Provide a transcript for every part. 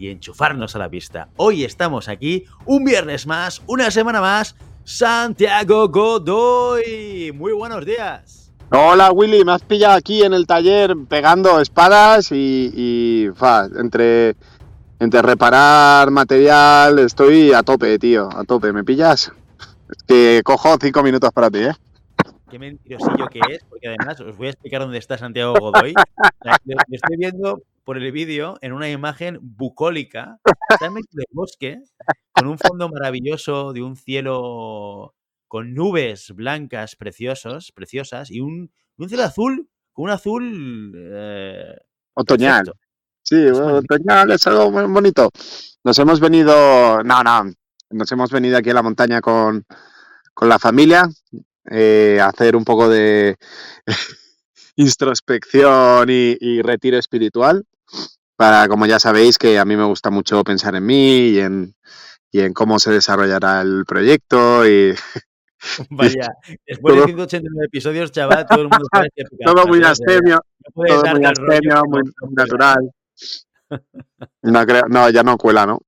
y enchufarnos a la pista. Hoy estamos aquí, un viernes más, una semana más, Santiago Godoy. Muy buenos días. Hola Willy, me has pillado aquí en el taller pegando espadas y, entre, entre reparar material estoy a tope, tío, a tope. ¿Me pillas? Es que cojo cinco minutos para ti, ¿eh? Qué mentirosillo que es, porque además os voy a explicar dónde está Santiago Godoy. Lo estoy viendo por el vídeo en una imagen bucólica, está en medio del bosque, con un fondo maravilloso de un cielo con nubes blancas preciosas, preciosas y un, un cielo azul, con un azul... Eh, otoñal. Sí, otoñal es algo muy bonito. Nos hemos venido, no, no, nos hemos venido aquí a la montaña con, con la familia eh, a hacer un poco de introspección y, retiro espiritual para, como ya sabéis, que a mí me gusta mucho pensar en mí y en, y en cómo se desarrollará el proyecto y... Vaya, después de 189 episodios, chaval, todo el mundo sabe que... todo muy astemio, todo muy astemio, muy natural. No, creo, no, ya no cuela, ¿no?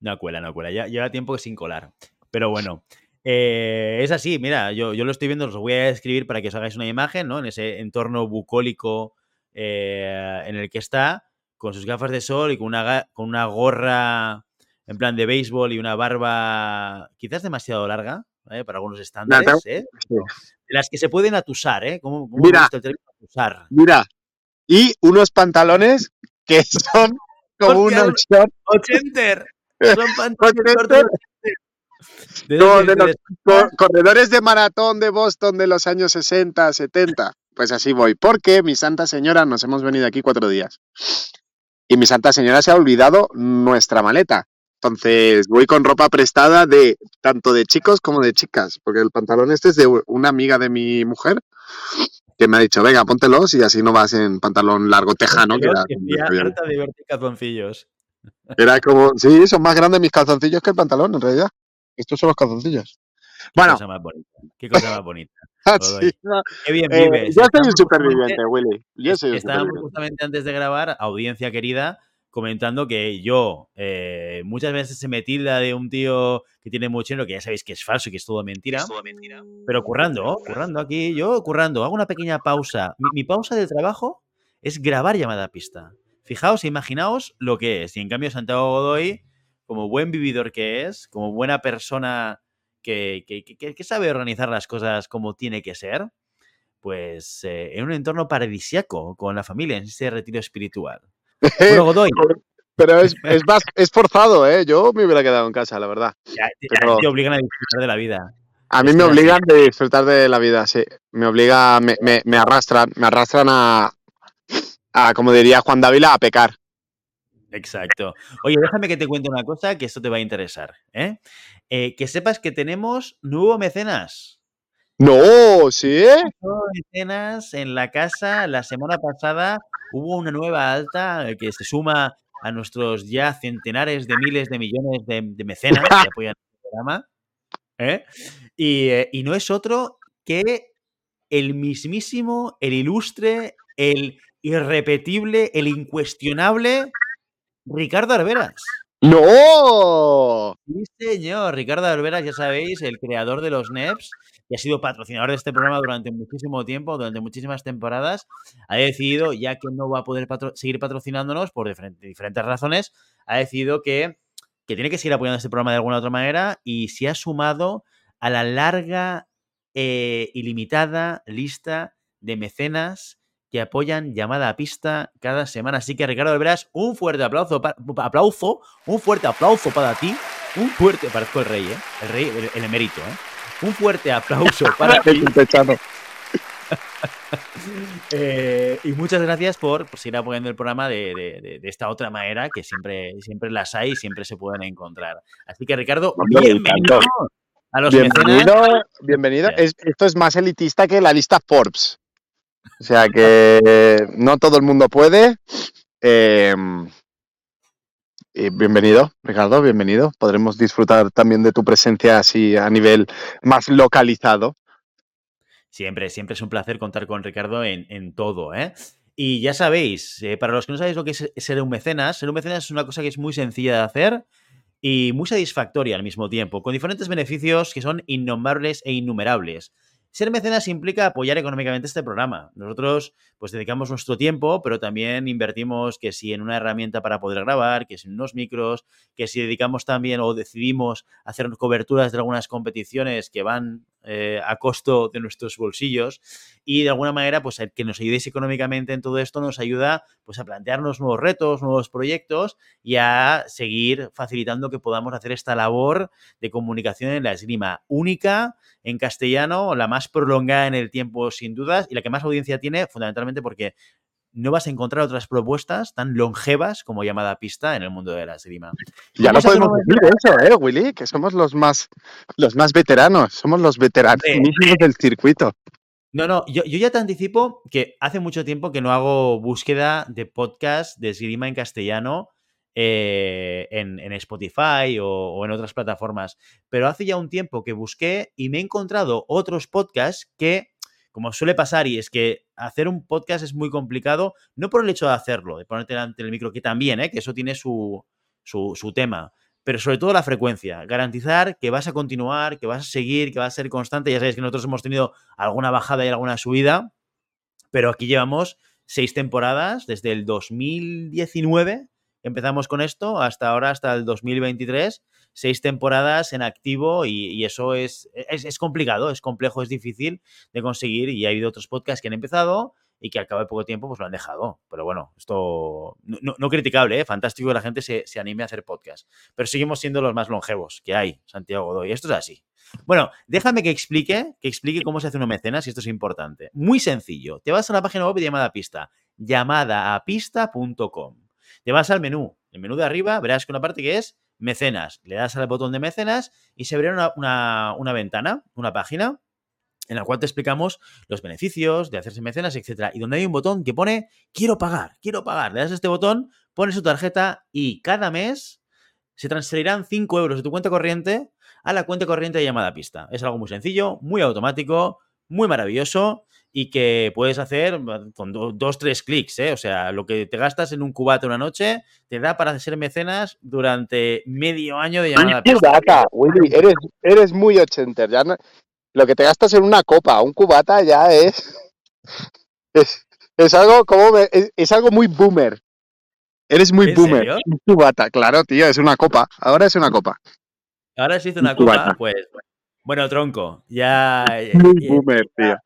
No cuela, no cuela. Ya lleva tiempo sin colar. Pero bueno, eh, es así, mira, yo, yo, lo estoy viendo, os lo voy a escribir para que os hagáis una imagen, ¿no? En ese entorno bucólico eh, en el que está, con sus gafas de sol y con una, con una gorra en plan de béisbol y una barba quizás demasiado larga, ¿eh? para algunos estándares, ¿eh? Las que se pueden atusar, ¿eh? ¿Cómo, mira, atusar? Mira, y unos pantalones que son como shorts. Ochenter. Son pantalones ¿De, de los corredores de maratón de Boston de los años 60, 70. Pues así voy, porque mi Santa Señora nos hemos venido aquí cuatro días. Y mi Santa Señora se ha olvidado nuestra maleta. Entonces voy con ropa prestada de tanto de chicos como de chicas, porque el pantalón este es de una amiga de mi mujer que me ha dicho, venga, póntelos y así no vas en pantalón largo tejano. Que era, de verte calzoncillos. Era como, sí, son más grandes mis calzoncillos que el pantalón, en realidad. Estos son los calzoncillos. Bueno. Qué cosa más bonita. Qué cosa más bonita. Ah, Qué bien eh, vives. yo soy un superviviente, Willy. Yo soy un Estábamos justamente antes de grabar, audiencia querida, comentando que yo eh, muchas veces se me tilda de un tío que tiene mucho dinero, que ya sabéis que es falso y que es todo mentira. Es todo mentira. Pero currando, currando aquí, yo currando, hago una pequeña pausa. Mi, mi pausa de trabajo es grabar llamada a pista. Fijaos, imaginaos lo que es. Y en cambio, Santiago Godoy como buen vividor que es, como buena persona que, que, sabe organizar las cosas como tiene que ser, pues eh, en un entorno paradisiaco con la familia, en ese retiro espiritual. Bueno, Godoy. Pero es, es, más, es forzado, ¿eh? Yo me hubiera quedado en casa, la verdad. Ya, te obligan a disfrutar de la vida. A mí me obligan a disfrutar de la vida, sí. Me obliga, me, me, me arrastran, me arrastran a, a, como diría Juan Dávila, a pecar. Exacto. Oye, déjame que te cuente una cosa que esto te va a interesar. ¿eh? Eh, que sepas que tenemos nuevo mecenas. No, ¿sí? Nuevo mecenas en la casa. La semana pasada hubo una nueva alta que se suma a nuestros ya centenares de miles de millones de, mecenas que apoyan el programa. ¿eh? Y, y no es otro que el mismísimo, el ilustre, el irrepetible, el incuestionable Ricardo Arberas. ¡No! Sí, señor. Ricardo Arberas, ya sabéis, el creador de los NEPs, y ha sido patrocinador de este programa durante muchísimo tiempo, durante muchísimas temporadas, ha decidido, ya que no va a poder seguir patrocinándonos por diferentes, razones, ha decidido que, que, tiene que seguir apoyando este programa de alguna otra manera y se ha sumado a la larga, eh, ilimitada lista de mecenas que apoyan llamada a pista cada semana. Así que Ricardo Verás, un fuerte aplauso, aplauso, un fuerte aplauso para ti, un fuerte, parezco el rey, ¿eh? el rey, el, emérito, ¿eh? un fuerte aplauso para ti. Eh, y muchas gracias por, seguir apoyando el programa de, esta otra manera que siempre, siempre las hay y siempre se pueden encontrar. Así que, Ricardo, bienvenido a los bienvenido, Bienvenido. esto es más elitista que la lista Forbes. O sea que no todo el mundo puede. Em, bienvenido, Ricardo, bienvenido. Podremos disfrutar también de tu presencia así a nivel más localizado. Siempre, siempre es un placer contar con Ricardo en, todo, ¿eh? Y ya sabéis, eh, para los que no sabéis lo que es ser un mecenas, ser un mecenas es una cosa que es muy sencilla de hacer y muy satisfactoria al mismo tiempo, con diferentes beneficios que son innombrables e innumerables. Ser mecenas implica apoyar económicamente este programa. Nosotros pues dedicamos nuestro tiempo, pero también invertimos que si en una herramienta para poder grabar, que si en unos micros, que si dedicamos también o decidimos hacer coberturas de algunas competiciones que van eh, a costo de nuestros bolsillos y de alguna manera pues el que nos ayudéis económicamente en todo esto nos ayuda pues a plantearnos nuevos retos, nuevos proyectos y a seguir facilitando que podamos hacer esta labor de comunicación en la esgrima única en castellano, la más prolongada en el tiempo sin dudas y la que más audiencia tiene fundamentalmente porque no vas a encontrar otras propuestas tan longevas como llamada pista en el mundo de la esgrima. Ya no podemos decir eso, ¿eh, Willy? Que somos los más, los más veteranos, somos los veteranos del circuito. No, no, yo, ya te anticipo que hace mucho tiempo que no hago búsqueda de podcast de esgrima en castellano eh, en, Spotify o, en otras plataformas, pero hace ya un tiempo que busqué y me he encontrado otros podcasts que como suele pasar, y es que hacer un podcast es muy complicado, no por el hecho de hacerlo, de ponerte delante del micro, que también, ¿eh? que eso tiene su, su, tema, pero sobre todo la frecuencia. Garantizar que vas a continuar, que vas a seguir, que vas a ser constante. Ya sabéis que nosotros hemos tenido alguna bajada y alguna subida, pero aquí llevamos seis temporadas, desde el 2019 empezamos con esto hasta ahora, hasta el 2023 seis temporadas en activo y, eso es, es, complicado, es complejo, es difícil de conseguir y ha habido otros podcasts que han empezado y que al cabo de poco tiempo pues lo han dejado. Pero bueno, esto no, criticable, ¿eh? fantástico que la gente se, anime a hacer podcast. Pero seguimos siendo los más longevos que hay, Santiago Godoy. Esto es así. Bueno, déjame que explique, que explique cómo se hace un mecenas y esto es importante. Muy sencillo. Te vas a la página web de llamada pista, llamadapista.com. Te vas al menú. El menú de arriba verás que una parte que es mecenas. Le das al botón de mecenas y se verá una, ventana, una página en la cual te explicamos los beneficios de hacerse mecenas, etcétera. Y donde hay un botón que pone quiero pagar, quiero pagar. Le das a este botón, pones su tarjeta y cada mes se transferirán 5 euros de tu cuenta corriente a la cuenta corriente de llamada pista. Es algo muy sencillo, muy automático, muy maravilloso y que puedes hacer con dos, tres clics, ¿eh? O sea, lo que te gastas en un cubata una noche te da para ser mecenas durante medio año de llamada. Cubata, Willy, eres, eres muy ochenter. Ya lo que te gastas en una copa, un cubata ya es. Es, algo como es, algo muy boomer. Eres muy boomer. Un cubata, claro, tío, es una copa. Ahora es una copa. Ahora se hizo una copa, pues bueno, tronco, ya. Muy boomer, tío.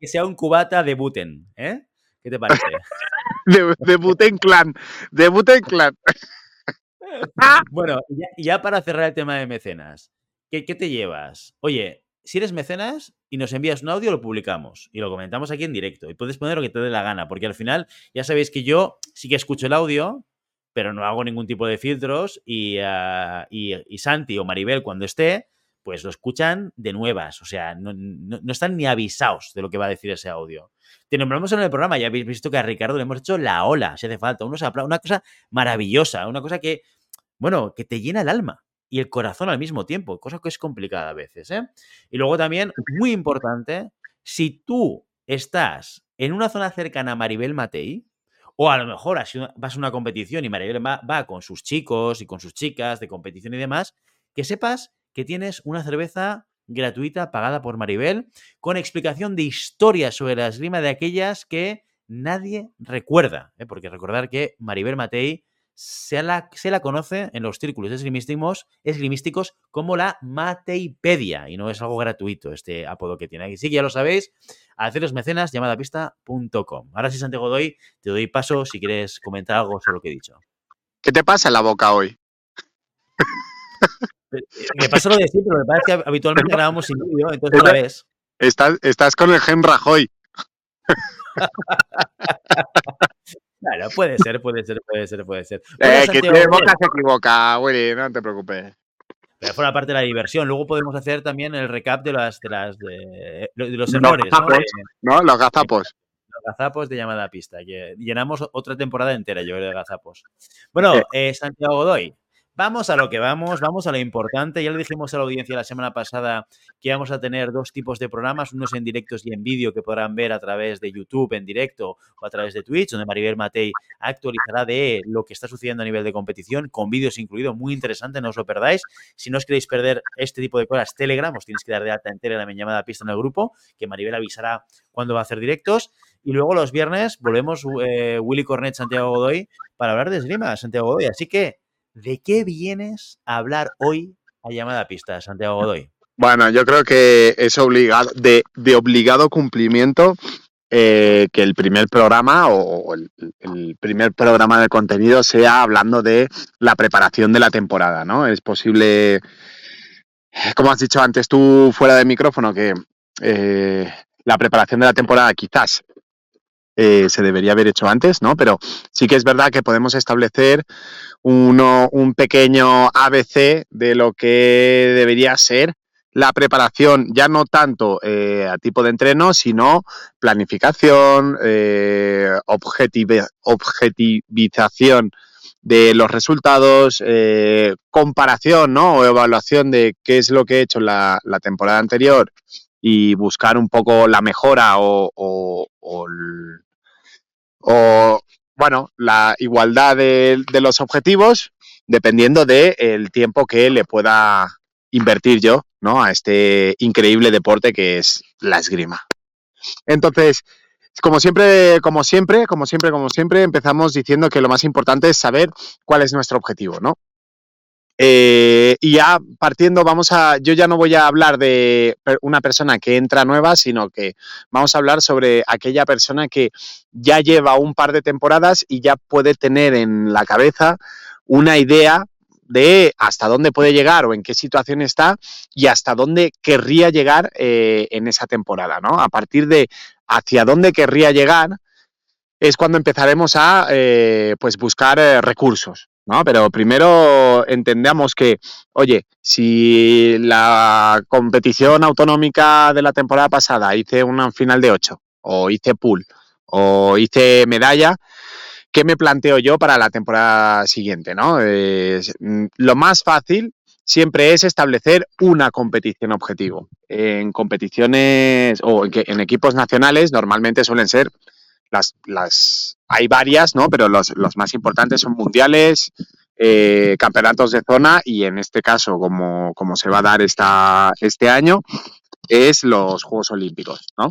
Que sea, un cubata de Buten, ¿eh? ¿Qué te parece? de, Buten Clan. De Buten Clan. bueno, y ya, para cerrar el tema de mecenas, ¿qué, te llevas? Oye, si eres mecenas y nos envías un audio, lo publicamos y lo comentamos aquí en directo. Y puedes poner lo que te dé la gana, porque al final ya sabéis que yo sí que escucho el audio, pero no hago ningún tipo de filtros y, ah, y Santi o Maribel cuando esté pues lo escuchan de nuevas, o sea, no, están ni avisados de lo que va a decir ese audio. Te nombramos en el programa, ya habéis visto que a Ricardo le hemos hecho la ola, si hace falta, una cosa maravillosa, una cosa que, bueno, que te llena el alma y el corazón al mismo tiempo, cosa que es complicada a veces. ¿eh? Y luego también, muy importante, si tú estás en una zona cercana a Maribel Matei, o a lo mejor vas a una competición y Maribel va, va con sus chicos y con sus chicas de competición y demás, que sepas que tienes una cerveza gratuita pagada por Maribel con explicación de historias sobre la esgrima de aquellas que nadie recuerda. ¿eh? Porque recordar que Maribel Matei se la, se la conoce en los círculos esgrimísticos, esgrimísticos como la Mateipedia y no es algo gratuito este apodo que tiene. Así que ya lo sabéis, haceros mecenas llamadapista.com. Ahora sí, Santiago Doy, te doy paso si quieres comentar algo sobre lo que he dicho. ¿Qué te pasa en la boca hoy? Me pasa lo de siempre, me parece que habitualmente grabamos sin vídeo, entonces no la ves. Estás, estás con el gen Rajoy. Claro, puede ser, puede ser, puede ser, puede ser. eh, que tiene boca se equivoca, Willy, no te preocupes. Pero fuera parte de la diversión. Luego podemos hacer también el recap de las de las de, los errores, los gazapos, ¿no? Los gazapos. Los gazapos de llamada a pista, que llenamos otra temporada entera, yo creo, de gazapos. Bueno, eh, Santiago Godoy, Vamos a lo que vamos, vamos a lo importante. Ya le dijimos a la audiencia la semana pasada que vamos a tener dos tipos de programas, unos en directos y en vídeo que podrán ver a través de YouTube en directo o a través de Twitch, donde Maribel Matei actualizará de lo que está sucediendo a nivel de competición, con vídeos incluidos, muy interesante, no os lo perdáis. Si no os queréis perder este tipo de cosas, Telegram, os tienes que dar de alta en Telegram en llamada pista en el grupo, que Maribel avisará cuando va a hacer directos. Y luego los viernes volvemos eh, Willy Cornet, Santiago Godoy, para hablar de esgrima, Santiago Godoy. Así que ¿De qué vienes a hablar hoy a llamada pista, Santiago Godoy? Bueno, yo creo que es obligado, de, obligado cumplimiento eh, que el primer programa o el, primer programa de contenido sea hablando de la preparación de la temporada, ¿no? Es posible, como has dicho antes tú fuera de micrófono, que eh, la preparación de la temporada quizás eh, se debería haber hecho antes, ¿no? Pero sí que es verdad que podemos establecer uno, un pequeño ABC de lo que debería ser la preparación, ya no tanto eh, a tipo de entreno, sino planificación, eh, objetivización de los resultados, comparación ¿no? o evaluación de qué es lo que he hecho la, temporada anterior y buscar un poco la mejora o, o, o, bueno, la igualdad de, los objetivos dependiendo del tiempo que le pueda invertir yo, ¿no? A este increíble deporte que es la esgrima. Entonces, como siempre, como siempre, como siempre, como siempre, empezamos diciendo que lo más importante es saber cuál es nuestro objetivo, ¿no? Eh, y ya partiendo, vamos a, yo ya no voy a hablar de una persona que entra nueva, sino que vamos a hablar sobre aquella persona que ya lleva un par de temporadas y ya puede tener en la cabeza una idea de hasta dónde puede llegar o en qué situación está y hasta dónde querría llegar eh, en esa temporada, ¿no? A partir de hacia dónde querría llegar es cuando empezaremos a eh, pues buscar recursos, ¿no? Pero primero entendamos que, oye, si la competición autonómica de la temporada pasada hice una final de 8, o hice pool, o hice medalla, ¿qué me planteo yo para la temporada siguiente? ¿no? Mm, lo más fácil siempre es establecer una competición objetivo. En competiciones o en equipos nacionales normalmente suelen ser las, las, hay varias, ¿no? Pero los, más importantes son mundiales, eh, campeonatos de zona y en este caso, como, como se va a dar esta, este año, es los Juegos Olímpicos, ¿no?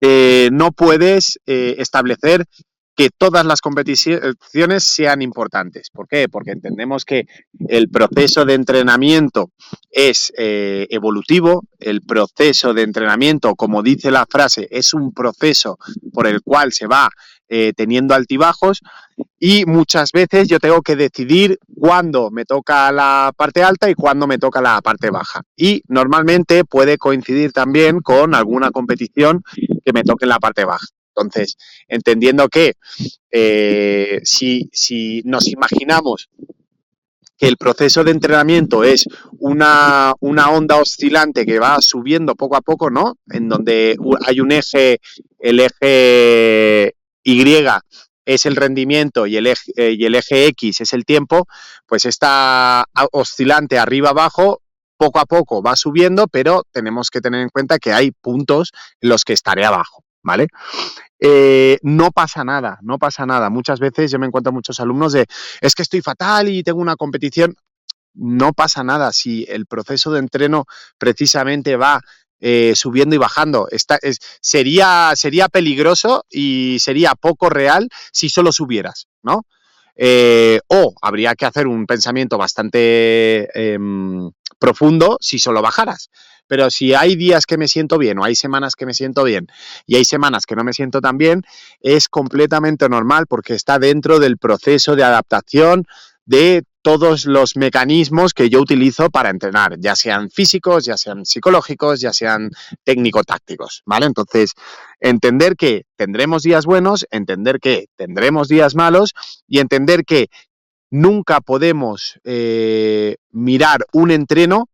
Eh, no puedes eh, establecer que todas las competiciones sean importantes. ¿Por qué? Porque entendemos que el proceso de entrenamiento es eh, evolutivo, el proceso de entrenamiento, como dice la frase, es un proceso por el cual se va eh, teniendo altibajos y muchas veces yo tengo que decidir cuándo me toca la parte alta y cuándo me toca la parte baja. Y normalmente puede coincidir también con alguna competición que me toque en la parte baja. Entonces, entendiendo que eh, si, si nos imaginamos que el proceso de entrenamiento es una, una, onda oscilante que va subiendo poco a poco, ¿no? En donde hay un eje, el eje Y es el rendimiento y el, eje, eh, y el eje X es el tiempo, pues esta oscilante arriba-abajo poco a poco va subiendo, pero tenemos que tener en cuenta que hay puntos en los que estaré abajo. ¿Vale? Eh, no pasa nada, no pasa nada. Muchas veces yo me encuentro muchos alumnos de, es que estoy fatal y tengo una competición. No pasa nada si el proceso de entreno precisamente va eh, subiendo y bajando. sería, peligroso y sería poco real si solo subieras, ¿no? Eh, o habría que hacer un pensamiento bastante em, profundo si solo bajaras. Pero si hay días que me siento bien o hay semanas que me siento bien y hay semanas que no me siento tan bien, es completamente normal porque está dentro del proceso de adaptación de todos los mecanismos que yo utilizo para entrenar, ya sean físicos, ya sean psicológicos, ya sean técnico-tácticos, ¿vale? Entonces, entender que tendremos días buenos, entender que tendremos días malos y entender que nunca podemos eh, mirar un entreno,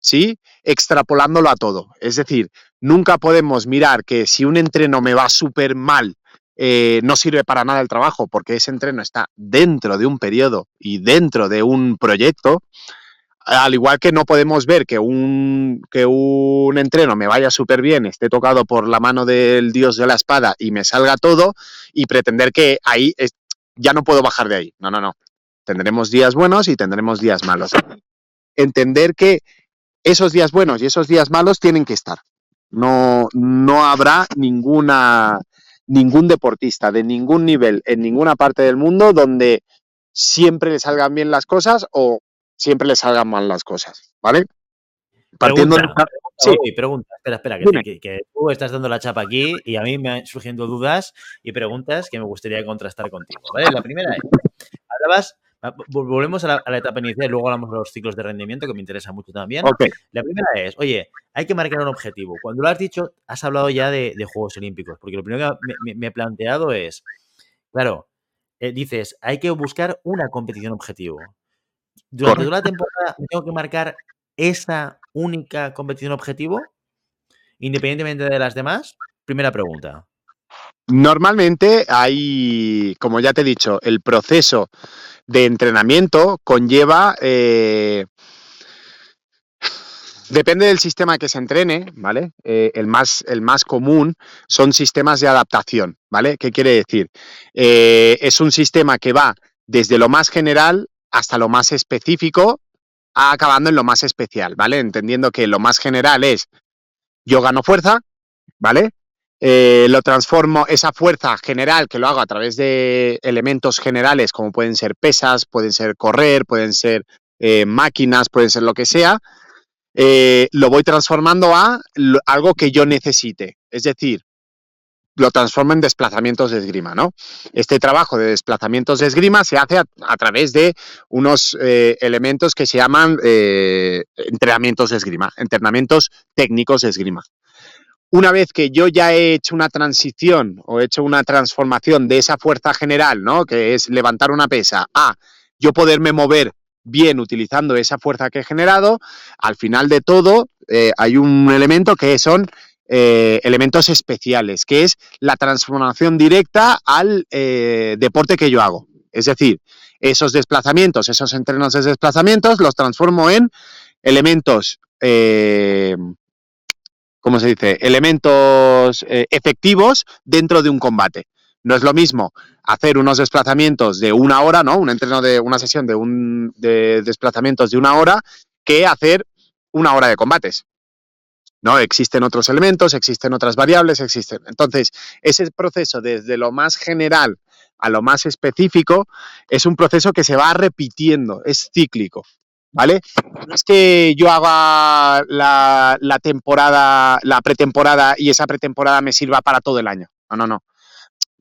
¿sí? Extrapolándolo a todo. Es decir, nunca podemos mirar que si un entreno me va súper mal, eh, no sirve para nada el trabajo porque ese entreno está dentro de un periodo y dentro de un proyecto, al igual que no podemos ver que un, que un entreno me vaya súper bien, esté tocado por la mano del dios de la espada y me salga todo y pretender que ahí ya no puedo bajar de ahí. No, no, no. Tendremos días buenos y tendremos días malos. Entender que esos días buenos y esos días malos tienen que estar. No, no habrá ninguna, ningún deportista de ningún nivel en ninguna parte del mundo donde siempre le salgan bien las cosas o siempre le salgan mal las cosas, ¿vale? Partiendo pregunta, sí. pregunta, espera, espera, que, tú estás dando la chapa aquí y a mí me han surgiendo dudas y preguntas que me gustaría contrastar contigo, ¿vale? La primera es, hablabas volvemos a la, etapa inicial y luego hablamos de los ciclos de rendimiento, que me interesa mucho también. La primera es, oye, hay que marcar un objetivo. Cuando lo has dicho, has hablado ya de, Juegos Olímpicos, porque lo primero que me, he planteado es, claro, eh, dices, hay que buscar una competición objetivo. Durante toda la temporada tengo que marcar esa única competición objetivo, independientemente de las demás. Primera pregunta. Normalmente hay, como ya te he dicho, el proceso de entrenamiento conlleva... Eh, depende del sistema que se entrene, ¿vale? Eh, el, más, el más común son sistemas de adaptación, ¿vale? ¿Qué quiere decir? Eh, es un sistema que va desde lo más general hasta lo más específico, acabando en lo más especial, ¿vale? Entendiendo que lo más general es yo gano fuerza, ¿vale? Eh, lo transformo, esa fuerza general que lo hago a través de elementos generales como pueden ser pesas, pueden ser correr, pueden ser eh, máquinas, pueden ser lo que sea, eh, lo voy transformando a algo que yo necesite. Es decir, lo transformo en desplazamientos de esgrima, ¿no? Este trabajo de desplazamientos de esgrima se hace a, a través de unos elementos que se llaman entrenamientos de esgrima, entrenamientos técnicos de esgrima una vez que yo ya he hecho una transición o he hecho una transformación de esa fuerza general, ¿no? Que es levantar una pesa, a yo poderme mover bien utilizando esa fuerza que he generado, al final de todo eh, hay un elemento que son eh, elementos especiales, que es la transformación directa al eh, deporte que yo hago. Es decir, esos desplazamientos, esos entrenos de desplazamientos, los transformo en elementos ¿cómo se dice?, elementos eh, efectivos dentro de un combate. No es lo mismo hacer unos desplazamientos de una hora, ¿no? Un entreno de una sesión de, un, de desplazamientos de una hora que hacer una hora de combates. ¿no? Existen otros elementos, existen otras variables, existen. Entonces, ese proceso desde lo más general a lo más específico es un proceso que se va repitiendo, es cíclico. ¿Vale? No es que yo haga la, temporada, la pretemporada y esa pretemporada me sirva para todo el año. No, no, no.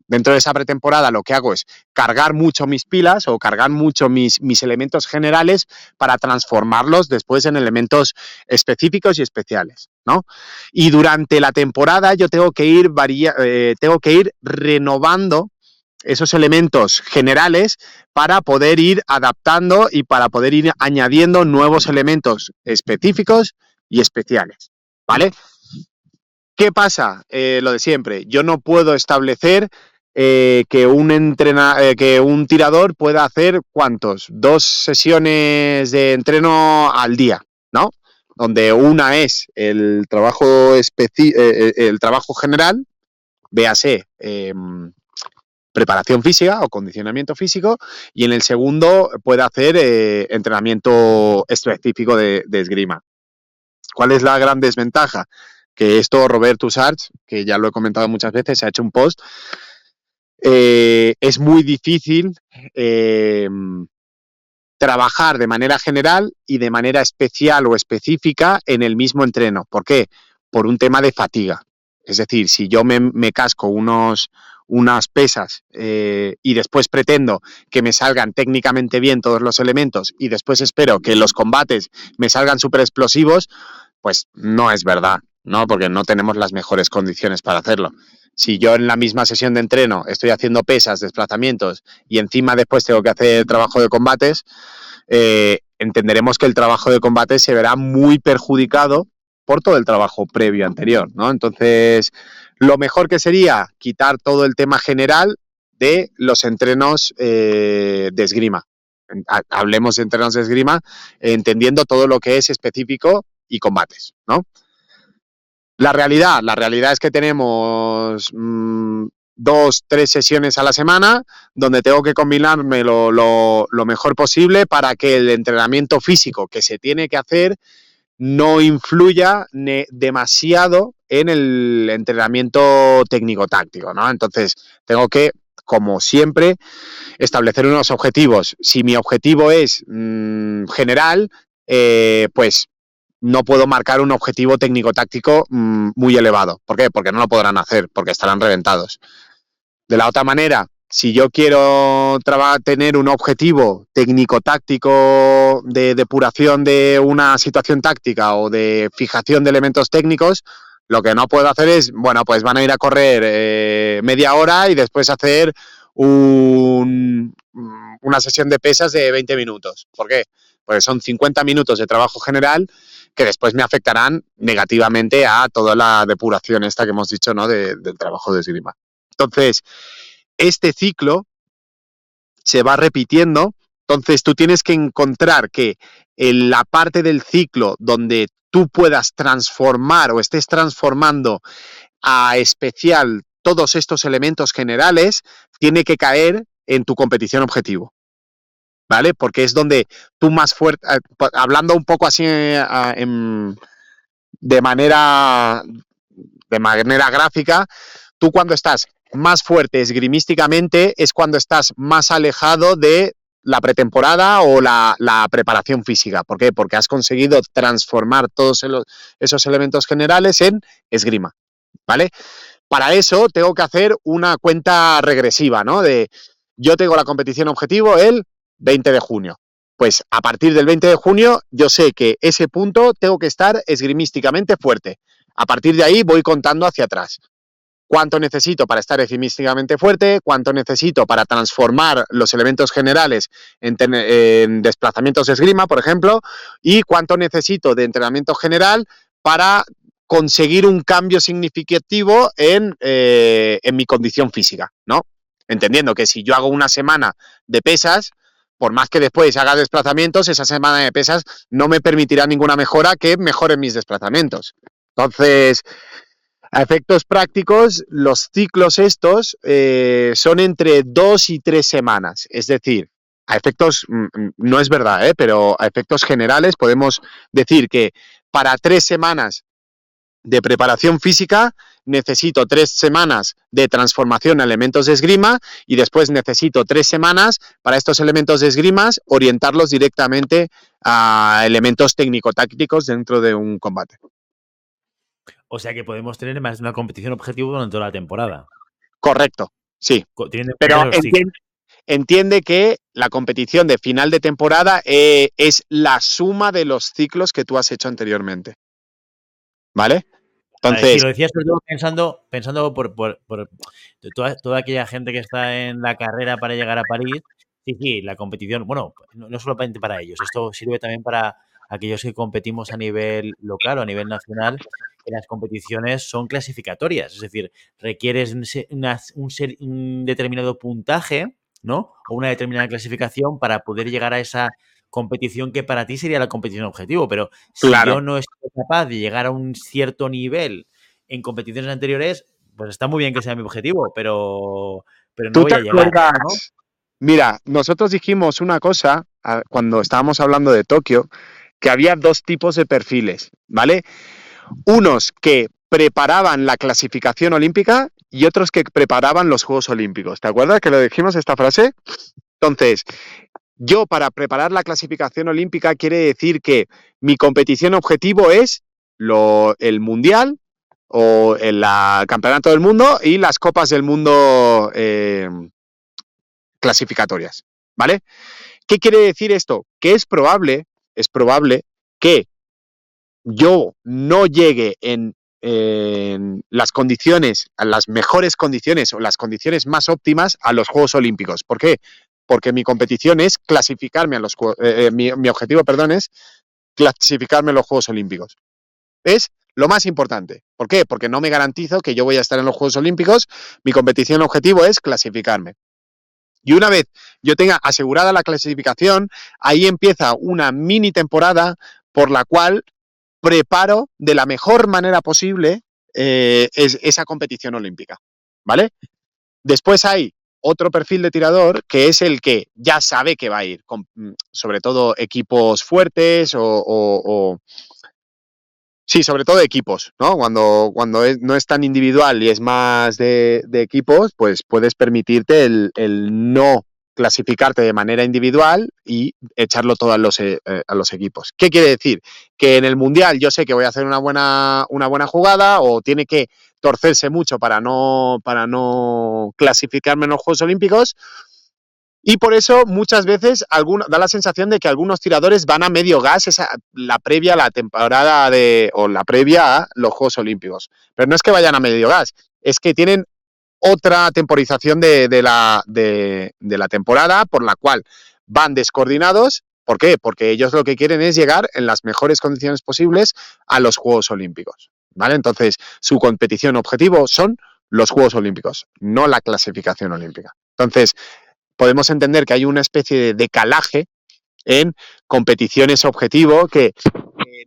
Dentro de esa pretemporada lo que hago es cargar mucho mis pilas o cargar mucho mis, mis elementos generales para transformarlos después en elementos específicos y especiales, ¿no? Y durante la temporada yo tengo que ir, eh, tengo que ir renovando esos elementos generales para poder ir adaptando y para poder ir añadiendo nuevos elementos específicos y especiales. ¿Vale? ¿Qué pasa? Eh, lo de siempre. Yo no puedo establecer eh, que, un eh, que un tirador pueda hacer cuántos? Dos sesiones de entreno al día, ¿no? Donde una es el trabajo, el trabajo general, véase em, preparación física o condicionamiento físico y en el segundo puede hacer eh, entrenamiento específico de, esgrima. ¿Cuál es la gran desventaja? Que esto Roberto Sarch, que ya lo he comentado muchas veces, se ha hecho un post, eh, es muy difícil em, trabajar de manera general y de manera especial o específica en el mismo entreno. ¿Por qué? Por un tema de fatiga. Es decir, si yo me casco unos, unas pesas eh, y después pretendo que me salgan técnicamente bien todos los elementos y después espero que los combates me salgan súper explosivos, pues no es verdad, ¿no? Porque no tenemos las mejores condiciones para hacerlo. Si yo en la misma sesión de entreno estoy haciendo pesas, desplazamientos y encima después tengo que hacer trabajo de combates, eh, entenderemos que el trabajo de combate se verá muy perjudicado por todo el trabajo previo anterior, ¿no? Entonces, lo mejor que sería quitar todo el tema general de los entrenos eh, de esgrima. Hablemos de entrenos de esgrima entendiendo todo lo que es específico y combates, ¿no? La realidad, la realidad es que tenemos mm, dos, tres sesiones a la semana donde tengo que combinarme lo, lo, mejor posible para que el entrenamiento físico que se tiene que hacer no influya demasiado en el entrenamiento técnico-táctico, ¿no? Entonces, tengo que, como siempre, establecer unos objetivos. Si mi objetivo es mm, general, eh, pues no puedo marcar un objetivo técnico-táctico mm, muy elevado. ¿Por qué? Porque no lo podrán hacer, porque estarán reventados. De la otra manera, si yo quiero tener un objetivo técnico-táctico de depuración de una situación táctica o de fijación de elementos técnicos, lo que no puedo hacer es, bueno, pues van a ir a correr eh, media hora y después hacer un, una sesión de pesas de 20 minutos. ¿Por qué? Porque son 50 minutos de trabajo general que después me afectarán negativamente a toda la depuración esta que hemos dicho, ¿no? del trabajo de esgrima. Entonces, este ciclo se va repitiendo, entonces tú tienes que encontrar que en la parte del ciclo donde tú puedas transformar o estés transformando a especial todos estos elementos generales, tiene que caer en tu competición objetivo. ¿vale? Porque es donde tú más fuerte, eh, hablando un poco así eh, de manera de manera gráfica, tú cuando estás más fuerte esgrimísticamente es cuando estás más alejado de la pretemporada o la, preparación física. ¿Por qué? Porque has conseguido transformar todos esos elementos generales en esgrima, ¿vale? Para eso tengo que hacer una cuenta regresiva, ¿no? De yo tengo la competición objetivo el 20 de junio. Pues a partir del 20 de junio yo sé que ese punto tengo que estar esgrimísticamente fuerte. A partir de ahí voy contando hacia atrás. ¿Cuánto necesito para estar esgrimísticamente fuerte? ¿Cuánto necesito para transformar los elementos generales en, desplazamientos de esgrima, por ejemplo? ¿Y cuánto necesito de entrenamiento general para conseguir un cambio significativo en, eh, en mi condición física, ¿no? Entendiendo que si yo hago una semana de pesas, por más que después haga desplazamientos, esa semana de pesas no me permitirá ninguna mejora que mejore mis desplazamientos. Entonces, a efectos prácticos, los ciclos estos eh, son entre dos y tres semanas. Es decir, a efectos, mm, mm, no es verdad, ¿eh? pero a efectos generales podemos decir que para tres semanas de preparación física necesito tres semanas de transformación a elementos de esgrima y después necesito tres semanas para estos elementos de esgrimas orientarlos directamente a elementos técnico-tácticos dentro de un combate. O sea que podemos tener más una competición objetivo durante toda la temporada. Correcto, sí. Pero entiende, que la competición de final de temporada eh, es la suma de los ciclos que tú has hecho anteriormente. ¿Vale? Entonces, si lo decías pensando, pensando por, toda, aquella gente que está en la carrera para llegar a París, sí, sí, la competición, bueno, no, solamente para ellos, esto sirve también para aquellos que competimos a nivel local o a nivel nacional, que las competiciones son clasificatorias, es decir, requieres un, un determinado puntaje, ¿no? O una determinada clasificación para poder llegar a esa competición que para ti sería la competición objetivo, pero si yo no estoy capaz de llegar a un cierto nivel en competiciones anteriores, pues está muy bien que sea mi objetivo, pero, pero no voy a llegar. Mira, nosotros dijimos una cosa cuando estábamos hablando de Tokio, que había dos tipos de perfiles, ¿vale? Unos que preparaban la clasificación olímpica y otros que preparaban los Juegos Olímpicos. ¿Te acuerdas que lo dijimos esta frase? Entonces, yo para preparar la clasificación olímpica quiere decir que mi competición objetivo es lo, el mundial o el Campeonato del Mundo y las Copas del Mundo eh, clasificatorias, ¿vale? ¿Qué quiere decir esto? Que es probable, es probable que yo no llegue en, las condiciones, a las mejores condiciones o las condiciones más óptimas a los Juegos Olímpicos. ¿Por qué? Porque mi competición es clasificarme a los eh, eh, mi, mi, objetivo, perdón, es clasificarme a los Juegos Olímpicos. Es lo más importante. ¿Por qué? Porque no me garantizo que yo voy a estar en los Juegos Olímpicos. Mi competición objetivo es clasificarme. Y una vez yo tenga asegurada la clasificación, ahí empieza una mini temporada por la cual preparo de la mejor manera posible eh, esa competición olímpica. ¿Vale? Después hay otro perfil de tirador que es el que ya sabe que va a ir, con, mm, sobre todo equipos fuertes o, Sí, sobre todo equipos, ¿no? Cuando, cuando no es tan individual y es más de, equipos, pues puedes permitirte el, no clasificarte de manera individual y echarlo todo a los, eh, a los equipos. ¿Qué quiere decir? Que en el Mundial yo sé que voy a hacer una buena, una buena jugada o tiene que torcerse mucho para no, para no clasificarme en los Juegos Olímpicos, y por eso muchas veces da la sensación de que algunos tiradores van a medio gas la previa a la temporada de, o la previa a los Juegos Olímpicos. Pero no es que vayan a medio gas, es que tienen otra temporización de, la, de, la temporada por la cual van descoordinados. ¿Por qué? Porque ellos lo que quieren es llegar en las mejores condiciones posibles a los Juegos Olímpicos. ¿Vale? Entonces, su competición objetivo son los Juegos Olímpicos, no la clasificación olímpica. Entonces, podemos entender que hay una especie de decalaje en competiciones objetivo que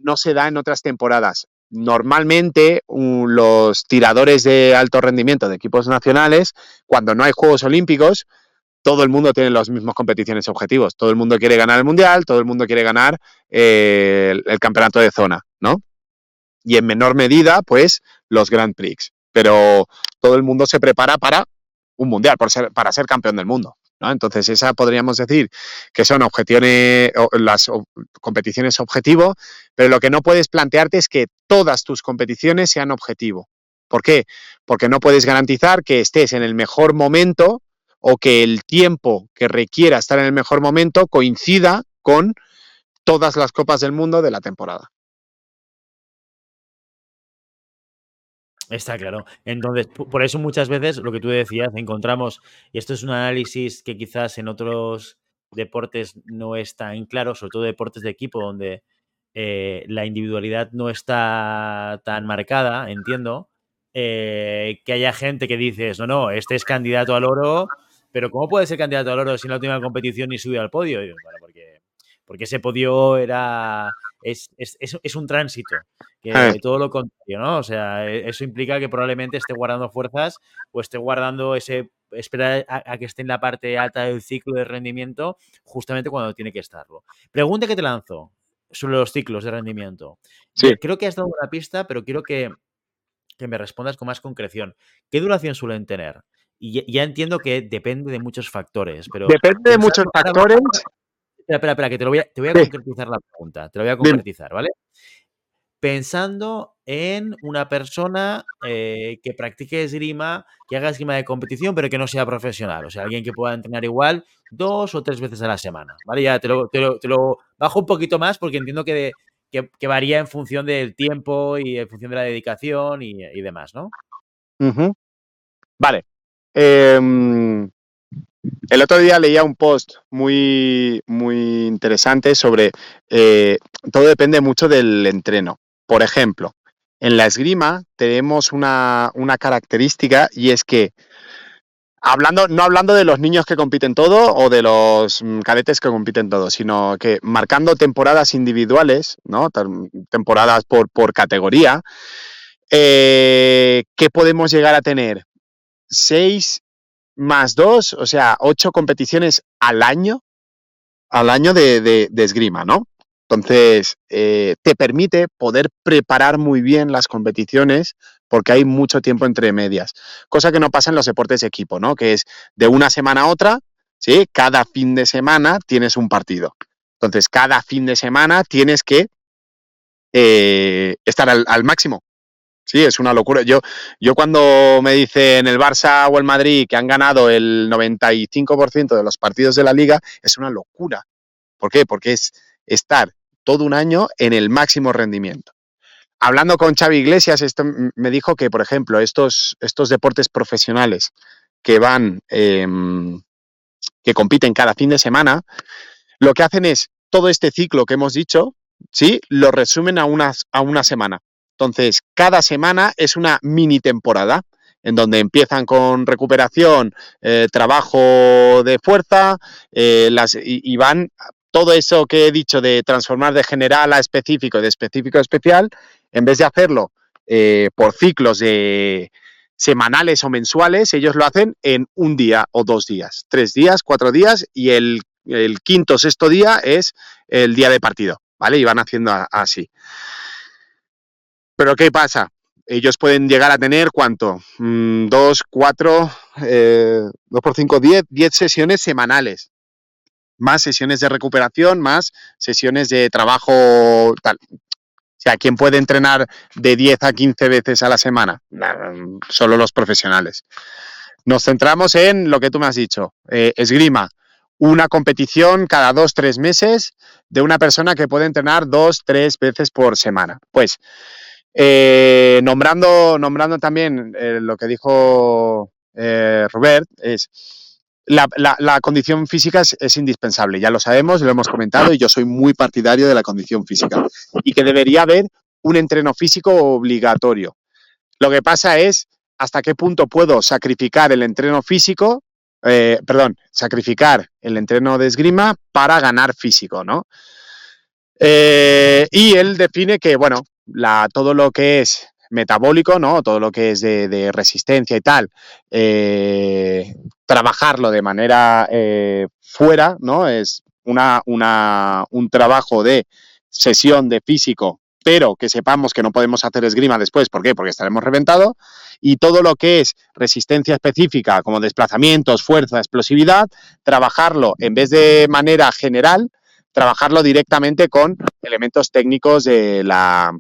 no se da en otras temporadas. Normalmente los tiradores de alto rendimiento de equipos nacionales, cuando no hay Juegos Olímpicos, todo el mundo tiene las mismas competiciones objetivos. Todo el mundo quiere ganar el Mundial, todo el mundo quiere ganar eh, el, el, campeonato de zona, ¿no? Y en menor medida, pues, los Grand Prix. Pero todo el mundo se prepara para un Mundial, ser, para ser campeón del mundo. Entonces, esa podríamos decir que son objeciones, las competiciones objetivo, pero lo que no puedes plantearte es que todas tus competiciones sean objetivo. ¿Por qué? Porque no puedes garantizar que estés en el mejor momento o que el tiempo que requiera estar en el mejor momento coincida con todas las copas del mundo de la temporada. Está claro. Entonces, por eso muchas veces lo que tú decías, encontramos, y esto es un análisis que quizás en otros deportes no es tan claro, sobre todo deportes de equipo, donde eh, la individualidad no está tan marcada, entiendo, eh, que haya gente que dices, no, no, este es candidato al oro, pero ¿cómo puede ser candidato al oro si en la última competición ni subió al podio? bueno, porque, porque ese podio era es, es, es, un tránsito, que todo lo contrario, ¿no? O sea, e, eso implica que probablemente esté guardando fuerzas o esté guardando ese, esperar a, que esté en la parte alta del ciclo de rendimiento justamente cuando tiene que estarlo. Pregunta que te lanzo sobre los ciclos de rendimiento. Sí. Creo que has dado una pista, pero quiero que, que me respondas con más concreción. ¿Qué duración suelen tener? Y ya, entiendo que depende de muchos factores, pero... Depende de muchos factores. Espera, espera, que te lo voy a, te voy a concretizar la pregunta. Te lo voy a concretizar, ¿vale? Pensando en una persona eh, que practique esgrima, que haga esgrima de competición, pero que no sea profesional. O sea, alguien que pueda entrenar igual dos o tres veces a la semana. ¿Vale? Ya te lo, te lo, bajo un poquito más porque entiendo que, que, varía en función del tiempo y en función de la dedicación y, demás, ¿no? Vale. Eh, el otro día leía un post muy, muy interesante sobre eh, todo depende mucho del entreno. Por ejemplo, en la esgrima tenemos una, característica y es que hablando, no hablando de los niños que compiten todo o de los mm, cadetes que compiten todo, sino que marcando temporadas individuales, ¿no? temporadas por, por categoría, eh, ¿qué podemos llegar a tener? Seis más dos, o sea, ocho competiciones al año, al año de, esgrima, ¿no? Entonces, eh, te permite poder preparar muy bien las competiciones porque hay mucho tiempo entre medias. Cosa que no pasa en los deportes de equipo, ¿no? Que es de una semana a otra, ¿sí? Cada fin de semana tienes un partido. Entonces, cada fin de semana tienes que eh, estar al, máximo. Sí, es una locura. Yo, yo cuando me dicen el Barça o el Madrid que han ganado el 95% de los partidos de la liga, es una locura. ¿Por qué? Porque es estar todo un año en el máximo rendimiento. Hablando con Xavi Iglesias, esto me dijo que, por ejemplo, estos, estos deportes profesionales que van, em, que compiten cada fin de semana, lo que hacen es todo este ciclo que hemos dicho, ¿sí? Lo resumen a una, a una semana. Entonces, cada semana es una mini temporada en donde empiezan con recuperación, eh, trabajo de fuerza, eh, las, y, van todo eso que he dicho de transformar de general a específico de específico a especial, en vez de hacerlo eh, por ciclos de semanales o mensuales, ellos lo hacen en un día o dos días, tres días, cuatro días y el, el quinto sexto día es el día de partido, ¿vale? Y van haciendo así. Pero ¿qué pasa? Ellos pueden llegar a tener cuánto? Mm, dos, cuatro, eh, dos por cinco, diez, diez sesiones semanales. Más sesiones de recuperación, más sesiones de trabajo tal. O sea, ¿quién puede entrenar de 10 a 15 veces a la semana? Solo los profesionales. Nos centramos en lo que tú me has dicho, eh, esgrima, una competición cada dos, tres meses de una persona que puede entrenar dos, tres veces por semana. Pues eh, nombrando, nombrando también eh, lo que dijo eh, Robert, es la, condición física es, indispensable, ya lo sabemos, lo hemos comentado y yo soy muy partidario de la condición física y que debería haber un entreno físico obligatorio. Lo que pasa es hasta qué punto puedo sacrificar el entreno físico, perdón, sacrificar el entreno de esgrima para ganar físico, ¿no? y él define que, bueno, todo lo que es metabólico, ¿no? Todo lo que es de, resistencia y tal, eh, trabajarlo de manera eh, fuera, ¿no? Es una, un trabajo de sesión de físico, pero que sepamos que no podemos hacer esgrima después. ¿Por qué? Porque estaremos reventados. Y todo lo que es resistencia específica, como desplazamientos, fuerza, explosividad, trabajarlo en vez de manera general, trabajarlo directamente con elementos técnicos de la,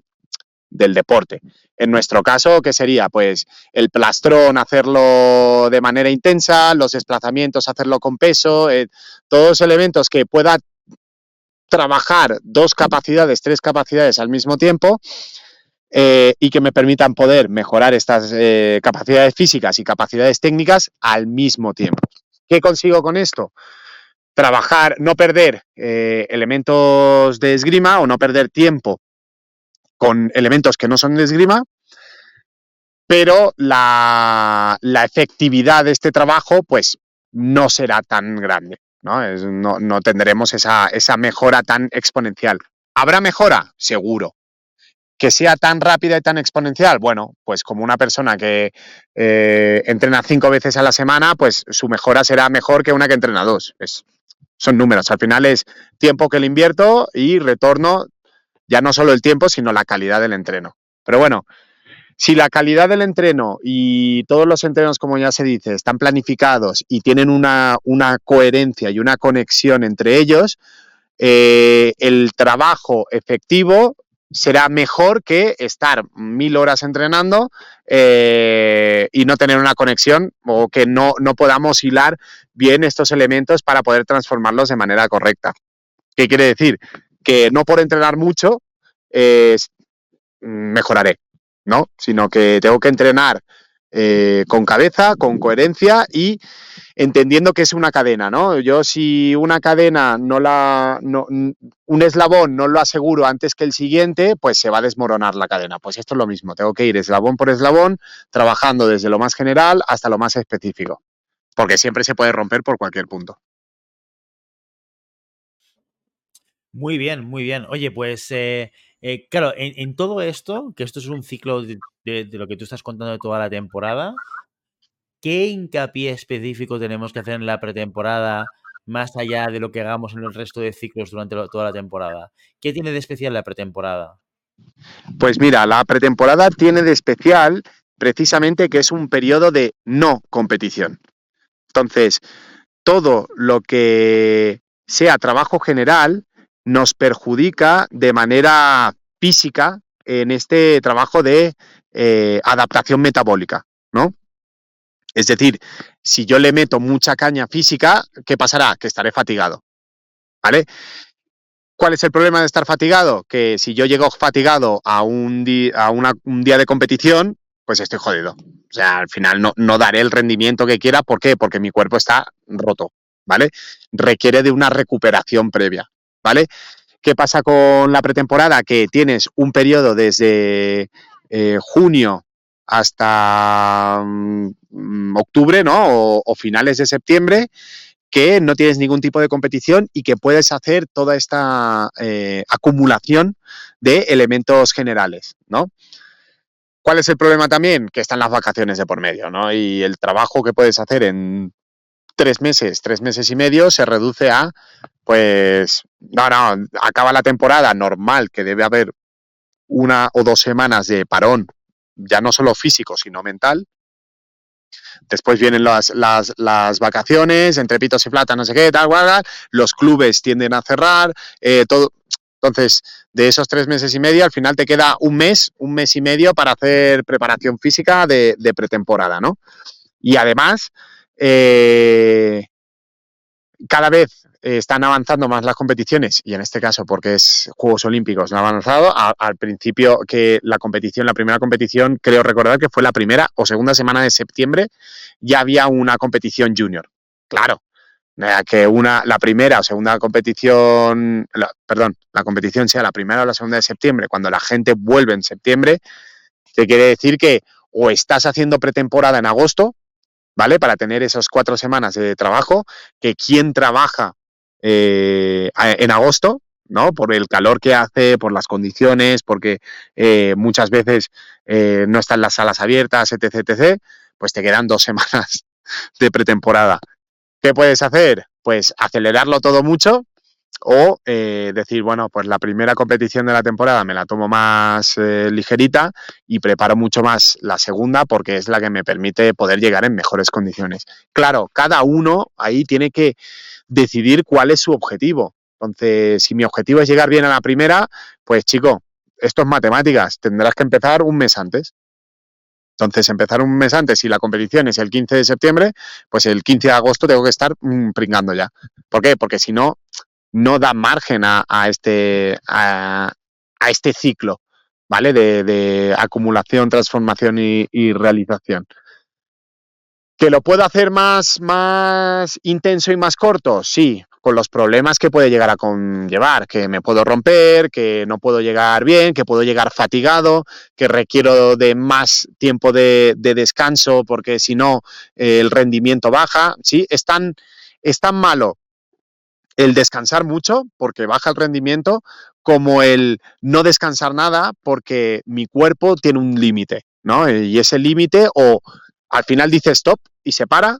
del deporte. En nuestro caso, ¿qué sería? Pues el plastrón hacerlo de manera intensa, los desplazamientos hacerlo con peso, eh, todos elementos que pueda trabajar dos capacidades, tres capacidades al mismo tiempo eh, y que me permitan poder mejorar estas eh, capacidades físicas y capacidades técnicas al mismo tiempo. ¿Qué consigo con esto? Trabajar, no perder elementos de esgrima o no perder tiempo con elementos que no son de esgrima, pero la, efectividad de este trabajo pues no será tan grande, ¿no? no, tendremos esa, mejora tan exponencial. ¿Habrá mejora? Seguro. ¿Que sea tan rápida y tan exponencial? Bueno, pues como una persona que eh, entrena cinco veces a la semana, pues su mejora será mejor que una que entrena dos. son números. Al final es tiempo que le invierto y retorno ya no solo el tiempo, sino la calidad del entreno. Pero bueno, si la calidad del entreno y todos los entrenos, como ya se dice, están planificados y tienen una, coherencia y una conexión entre ellos, eh, el trabajo efectivo será mejor que estar mil horas entrenando eh, y no tener una conexión o que no, no podamos hilar bien estos elementos para poder transformarlos de manera correcta. ¿Qué quiere decir? Que no por entrenar mucho mejoraré, ¿no? Sino que tengo que entrenar eh, con cabeza, con coherencia y entendiendo que es una cadena, ¿no? Yo si una cadena no la, un eslabón no lo aseguro antes que el siguiente, pues se va a desmoronar la cadena. Pues esto es lo mismo, tengo que ir eslabón por eslabón, trabajando desde lo más general hasta lo más específico, porque siempre se puede romper por cualquier punto. Muy bien, muy bien. Oye, pues eh, eh, claro, en, todo esto, que esto es un ciclo de, lo que tú estás contando de toda la temporada, ¿qué hincapié específico tenemos que hacer en la pretemporada más allá de lo que hagamos en el resto de ciclos durante toda la temporada? ¿Qué tiene de especial la pretemporada? Pues mira, la pretemporada tiene de especial precisamente que es un periodo de no competición. Entonces, todo lo que sea trabajo general nos perjudica de manera física en este trabajo de eh, adaptación metabólica, ¿no? Es decir, si yo le meto mucha caña física, ¿qué pasará? Que estaré fatigado, ¿vale? ¿Cuál es el problema de estar fatigado? Que si yo llego fatigado a un, a un día de competición, pues estoy jodido. O sea, al final no, no daré el rendimiento que quiera. ¿Por qué? Porque mi cuerpo está roto, ¿vale? Requiere de una recuperación previa, ¿vale? ¿Qué pasa con la pretemporada? Que tienes un periodo desde eh, junio hasta mm, octubre, ¿no? O, finales de septiembre, que no tienes ningún tipo de competición y que puedes hacer toda esta eh, acumulación de elementos generales, ¿no? ¿Cuál es el problema también? Que están las vacaciones de por medio, ¿no? Y el trabajo que puedes hacer en tres meses, tres meses y medio, se reduce a, pues, no, no, acaba la temporada normal, que debe haber una o dos semanas de parón, ya no solo físico, sino mental. Después vienen las, las, vacaciones, entre pitos y plata, no sé qué, tal, tal, los clubes tienden a cerrar, eh, todo. Entonces, de esos tres meses y medio, al final te queda un mes, un mes y medio para hacer preparación física de, de pretemporada, ¿no? Y además, eh, cada vez eh, están avanzando más las competiciones, y en este caso porque es Juegos Olímpicos, no ha avanzado. al principio que la competición, la primera competición, creo recordar que fue la primera o segunda semana de septiembre, ya había una competición junior. Claro, que una, la primera o segunda competición, perdón, la competición sea la primera o la segunda de septiembre, cuando la gente vuelve en septiembre, te quiere decir que o estás haciendo pretemporada en agosto, ¿vale? Para tener esas cuatro semanas de trabajo, que quien trabaja eh, en agosto, ¿no? Por el calor que hace, por las condiciones, porque eh, muchas veces eh, no están las salas abiertas, etc, etc, pues te quedan dos semanas de pretemporada. ¿Qué puedes hacer? Pues acelerarlo todo mucho o decir, bueno, pues la primera competición de la temporada me la tomo más ligerita y preparo mucho más la segunda porque es la que me permite poder llegar en mejores condiciones. Claro, cada uno ahí tiene que decidir cuál es su objetivo. Entonces, si mi objetivo es llegar bien a la primera, pues chico, esto es matemáticas, tendrás que empezar un mes antes. Entonces, empezar un mes antes, si la competición es el 15 de septiembre, pues el 15 de agosto tengo que estar mm, pringando ya. ¿Por qué? Porque si no, no da margen a, este, a, este ciclo, ¿vale? De, acumulación, transformación y realización. ¿Que lo puedo hacer más, más intenso y más corto? Sí, con los problemas que puede llegar a conllevar, que me puedo romper, que no puedo llegar bien, que puedo llegar fatigado, que requiero de más tiempo de, descanso porque si no el rendimiento baja. Sí, es tan, es tan malo el descansar mucho porque baja el rendimiento como el no descansar nada porque mi cuerpo tiene un límite, ¿no? Y ese límite o al final dice stop y se para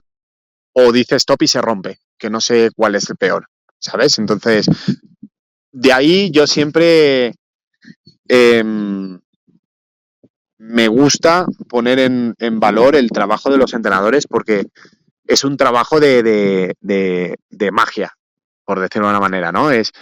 o dice stop y se rompe, que no sé cuál es el peor, ¿sabes? Entonces, de ahí yo siempre em, me gusta poner en, valor el trabajo de los entrenadores porque es un trabajo de, de, magia, por decirlo de una manera, ¿no? Es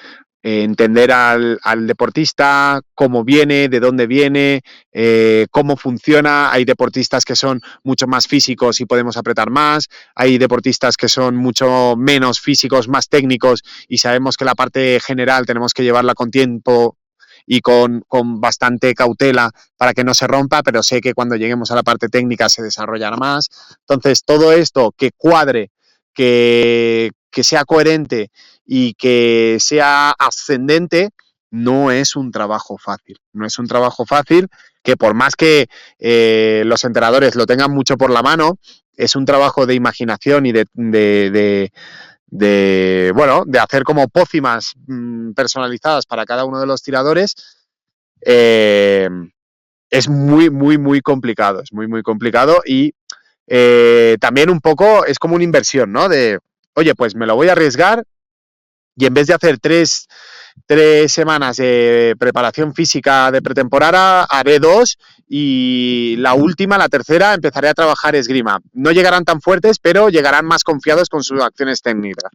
eh, entender al, deportista, cómo viene, de dónde viene, eh, cómo funciona. Hay deportistas que son mucho más físicos y podemos apretar más. Hay deportistas que son mucho menos físicos, más técnicos y sabemos que la parte general tenemos que llevarla con tiempo y con, con, bastante cautela para que no se rompa, pero sé que cuando lleguemos a la parte técnica se desarrollará más. Entonces, todo esto que cuadre, que, que sea coherente y que sea ascendente, no es un trabajo fácil. No es un trabajo fácil que por más que eh, los entrenadores lo tengan mucho por la mano, es un trabajo de imaginación y de, de, bueno, de hacer como pócimas mm, personalizadas para cada uno de los tiradores. Eh, es muy, muy, muy complicado. Es muy, muy complicado y eh, también un poco es como una inversión, ¿no? De, oye, pues me lo voy a arriesgar y en vez de hacer tres, semanas de preparación física de pretemporada, haré dos y la última, la tercera, empezaré a trabajar esgrima. No llegarán tan fuertes, pero llegarán más confiados con sus acciones técnicas.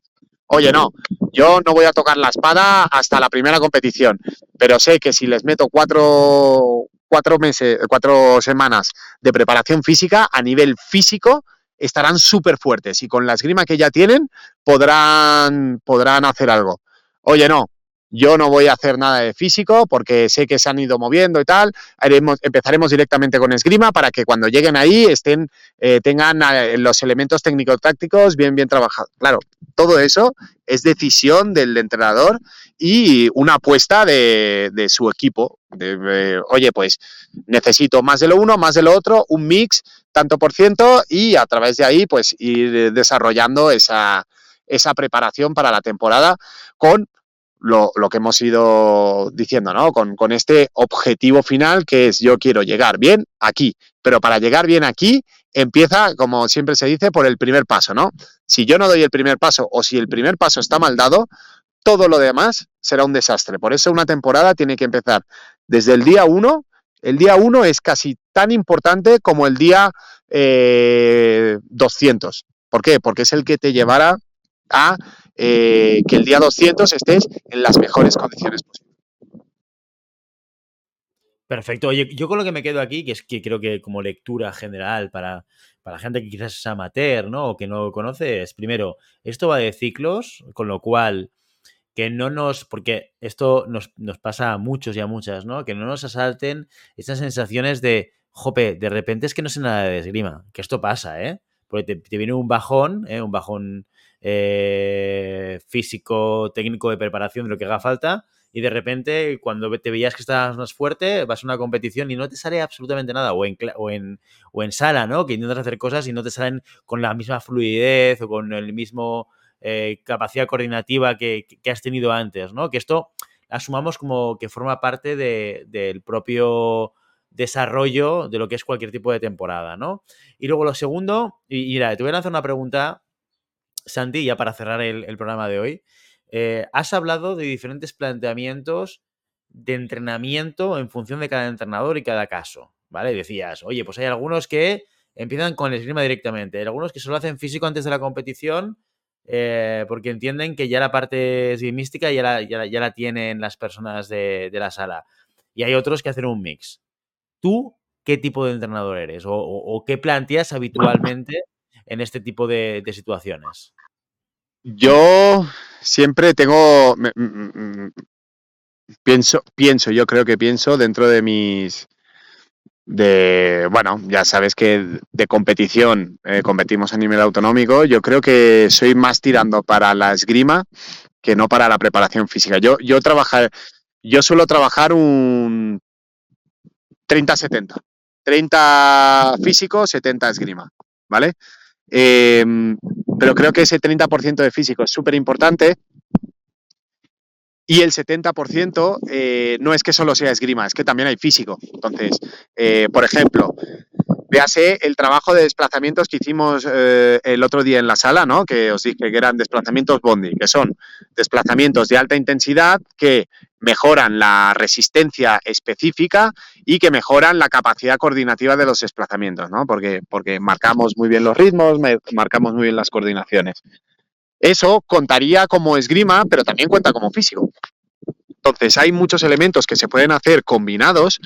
Oye, no, yo no voy a tocar la espada hasta la primera competición, pero sé que si les meto cuatro, cuatro meses, cuatro semanas de preparación física a nivel físico estarán súper fuertes y con la esgrima que ya tienen podrán, podrán hacer algo. Oye, no, yo no voy a hacer nada de físico porque sé que se han ido moviendo y tal. empezaremos directamente con esgrima para que cuando lleguen ahí estén, eh, tengan eh, los elementos técnico-tácticos bien, bien trabajados. Claro, todo eso es decisión del entrenador y una apuesta de, su equipo. oye, pues necesito más de lo uno, más de lo otro, un mix, tanto por ciento, y a través de ahí, pues ir desarrollando esa, esa preparación para la temporada con lo, que hemos ido diciendo, ¿no? Con, con, este objetivo final que es yo quiero llegar bien aquí. Pero para llegar bien aquí empieza, como siempre se dice, por el primer paso, ¿no? Si yo no doy el primer paso o si el primer paso está mal dado, todo lo demás será un desastre. Por eso una temporada tiene que empezar desde el día uno. El día uno es casi tan importante como el día 200. Eh, ¿Por qué? Porque es el que te llevará a eh, que el día 200 estés en las mejores condiciones posibles. Perfecto. Oye, yo con lo que me quedo aquí, que es que creo que como lectura general para, para gente que quizás es amateur, ¿no? O que no conoce, es primero, esto va de ciclos, con lo cual que no nos, porque esto nos, nos, pasa a muchos y a muchas, ¿no? Que no nos asalten estas sensaciones de, jope, de repente es que no sé nada de esgrima, que esto pasa, ¿eh? Porque te, viene un bajón, ¿eh? un bajón eh, físico, técnico de preparación de lo que haga falta. Y de repente, cuando te veías que estabas más fuerte, vas a una competición y no te sale absolutamente nada. O en, o en, o en sala, ¿no? Que intentas hacer cosas y no te salen con la misma fluidez o con el mismo eh, capacidad coordinativa que, has tenido antes, ¿no? Que esto asumamos como que forma parte del propio desarrollo de lo que es cualquier tipo de temporada, ¿no? Y luego lo segundo, y, mira, te voy a lanzar una pregunta Santi, ya para cerrar el, programa de hoy, eh, has hablado de diferentes planteamientos de entrenamiento en función de cada entrenador y cada caso, ¿vale? Decías, oye, pues hay algunos que empiezan con el esgrima directamente, hay algunos que solo hacen físico antes de la competición eh, porque entienden que ya la parte esgrimística ya la, ya, la tienen las personas de, la sala. Y hay otros que hacen un mix. ¿Tú qué tipo de entrenador eres? o qué planteas habitualmente en este tipo de, situaciones? Yo siempre tengo, pienso, pienso, yo creo que pienso dentro de mis, de, bueno, ya sabes que de competición eh, competimos a nivel autonómico, yo creo que soy más tirando para la esgrima que no para la preparación física. Yo, yo trabajar, yo suelo trabajar un 30-70. 30 físico, 70 esgrima, ¿vale? Em, pero creo que ese 30% de físico es súper importante. Y el 70% eh, no es que solo sea esgrima, es que también hay físico. Entonces, eh, por ejemplo, véase el trabajo de desplazamientos que hicimos eh, el otro día en la sala, ¿no? que os dije que eran desplazamientos Bondi, que son desplazamientos de alta intensidad que mejoran la resistencia específica y que mejoran la capacidad coordinativa de los desplazamientos, ¿no? Porque, porque marcamos muy bien los ritmos, marcamos muy bien las coordinaciones. Eso contaría como esgrima, pero también cuenta como físico. Entonces, hay muchos elementos que se pueden hacer combinados,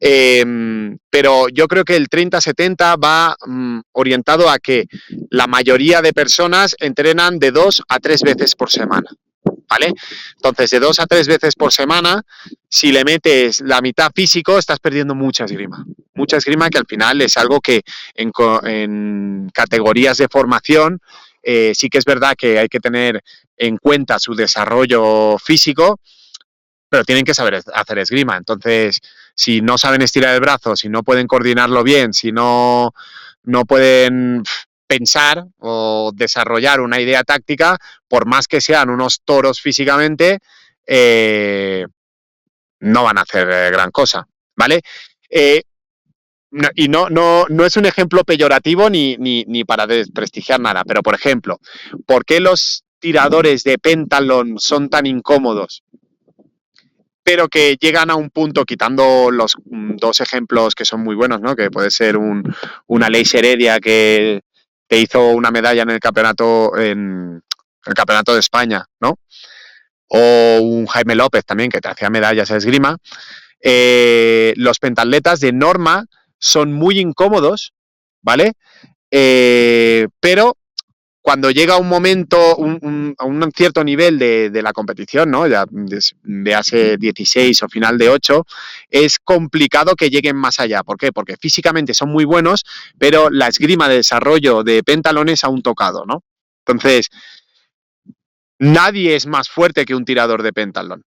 em, pero yo creo que el 30-70 va mm, orientado a que la mayoría de personas entrenan de dos a tres veces por semana. ¿vale? Entonces, de dos a tres veces por semana, si le metes la mitad físico, estás perdiendo mucha esgrima. Mucha esgrima que al final es algo que en, categorías de formación eh, sí que es verdad que hay que tener en cuenta su desarrollo físico, pero tienen que saber hacer esgrima. Entonces, si no saben estirar el brazo, si no pueden coordinarlo bien, si no, no pueden pensar o desarrollar una idea táctica, por más que sean unos toros físicamente, eh, no van a hacer eh, gran cosa, ¿vale? Y no, no, no es un ejemplo peyorativo ni, ni, ni, para desprestigiar nada, pero por ejemplo, ¿por qué los tiradores de pentalón son tan incómodos? pero que llegan a un punto, quitando los mm, dos ejemplos que son muy buenos, ¿no? que puede ser un, una ley Heredia que que hizo una medalla en el campeonato, en el campeonato de España, ¿no? O un Jaime López también, que te hacía medallas a esgrima. eh, los pentatletas de norma son muy incómodos, ¿vale? Eh, pero cuando llega un momento, a un cierto nivel de, la competición, ¿no? Ya de, hace 16 o final de 8, es complicado que lleguen más allá. ¿Por qué? Porque físicamente son muy buenos, pero la esgrima de desarrollo de pentalones un tocado, ¿no? Entonces, nadie es más fuerte que un tirador de pentalón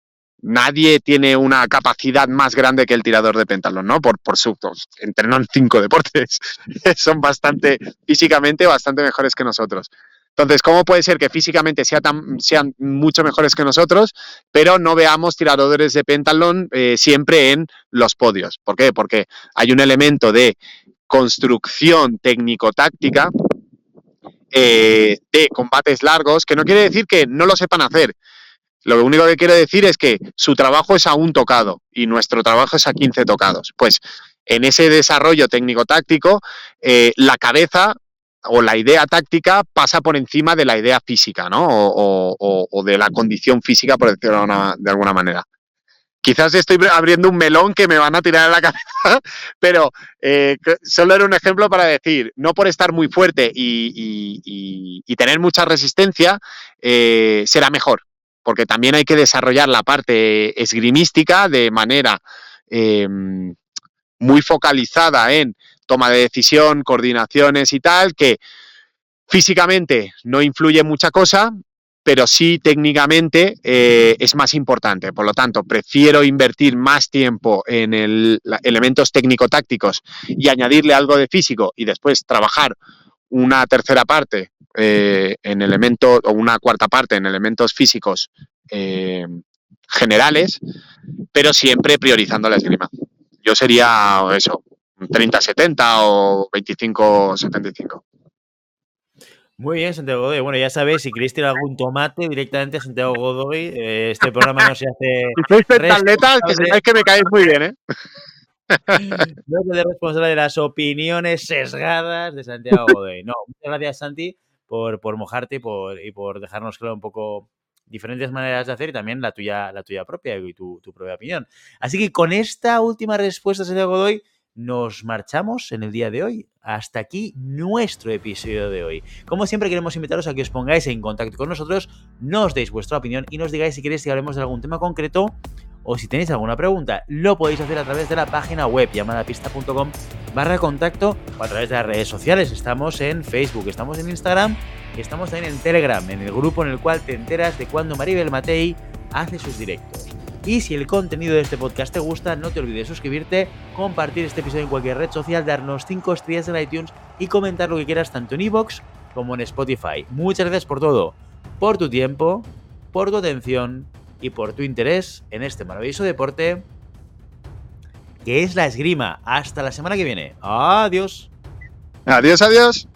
nadie tiene una capacidad más grande que el tirador de pentalón, ¿no? Por, por su, entrenan cinco deportes, son bastante, físicamente bastante mejores que nosotros. Entonces, ¿cómo puede ser que físicamente sean mucho mejores que nosotros, pero no veamos tiradores de pentalón eh, siempre en los podios? ¿Por qué? Porque hay un elemento de construcción técnico-táctica eh, de combates largos, que no quiere decir que no lo sepan hacer, lo único que quiero decir es que su trabajo es a un tocado y nuestro trabajo es a 15 tocados. Pues en ese desarrollo técnico-táctico, eh, la cabeza o la idea táctica pasa por encima de la idea física, ¿no? O, de la condición física, por decirlo de, alguna manera. Quizás estoy abriendo un melón que me van a tirar a la cabeza, pero eh, solo era un ejemplo para decir, no por estar muy fuerte y, tener mucha resistencia, eh, será mejor porque también hay que desarrollar la parte esgrimística de manera em, muy focalizada en toma de decisión, coordinaciones y tal, que físicamente no influye mucha cosa, pero sí técnicamente eh, es más importante. Por lo tanto, prefiero invertir más tiempo en elementos técnico-tácticos y añadirle algo de físico y después trabajar una tercera parte eh, en elementos, o una cuarta parte en elementos físicos eh, generales, pero siempre priorizando la esgrima. Yo sería eso, 30-70 o 25-75. Muy bien, Santiago Godoy. Bueno, ya sabéis, si queréis tirar algún tomate directamente a Santiago Godoy, eh, este programa no se hace. Si sois que sepáis que me caéis muy bien, ¿eh? No soy responsable de las opiniones sesgadas de Santiago Godoy. No, muchas gracias, Santi, por, por mojarte y por, y por dejarnos claro un poco diferentes maneras de hacer y también la tuya, la tuya propia y tu, tu propia opinión. Así que con esta última respuesta, Santiago Godoy, nos marchamos en el día de hoy. Hasta aquí nuestro episodio de hoy. Como siempre queremos invitaros a que os pongáis en contacto con nosotros, nos deis vuestra opinión y nos digáis si queréis que hablemos de algún tema concreto o si tenéis alguna pregunta, lo podéis hacer a través de la página web llamadapista.com barra contacto o a través de las redes sociales. Estamos en Facebook, estamos en Instagram y estamos también en Telegram, en el grupo en el cual te enteras de cuando Maribel Matei hace sus directos. Y si el contenido de este podcast te gusta, no te olvides suscribirte, compartir este episodio en cualquier red social, darnos 5 estrellas en iTunes y comentar lo que quieras tanto en iVoox como en Spotify. Muchas gracias por todo, por tu tiempo, por tu atención y por tu interés en este maravilloso deporte que es la esgrima. Hasta la semana que viene. Adiós. Adiós, adiós.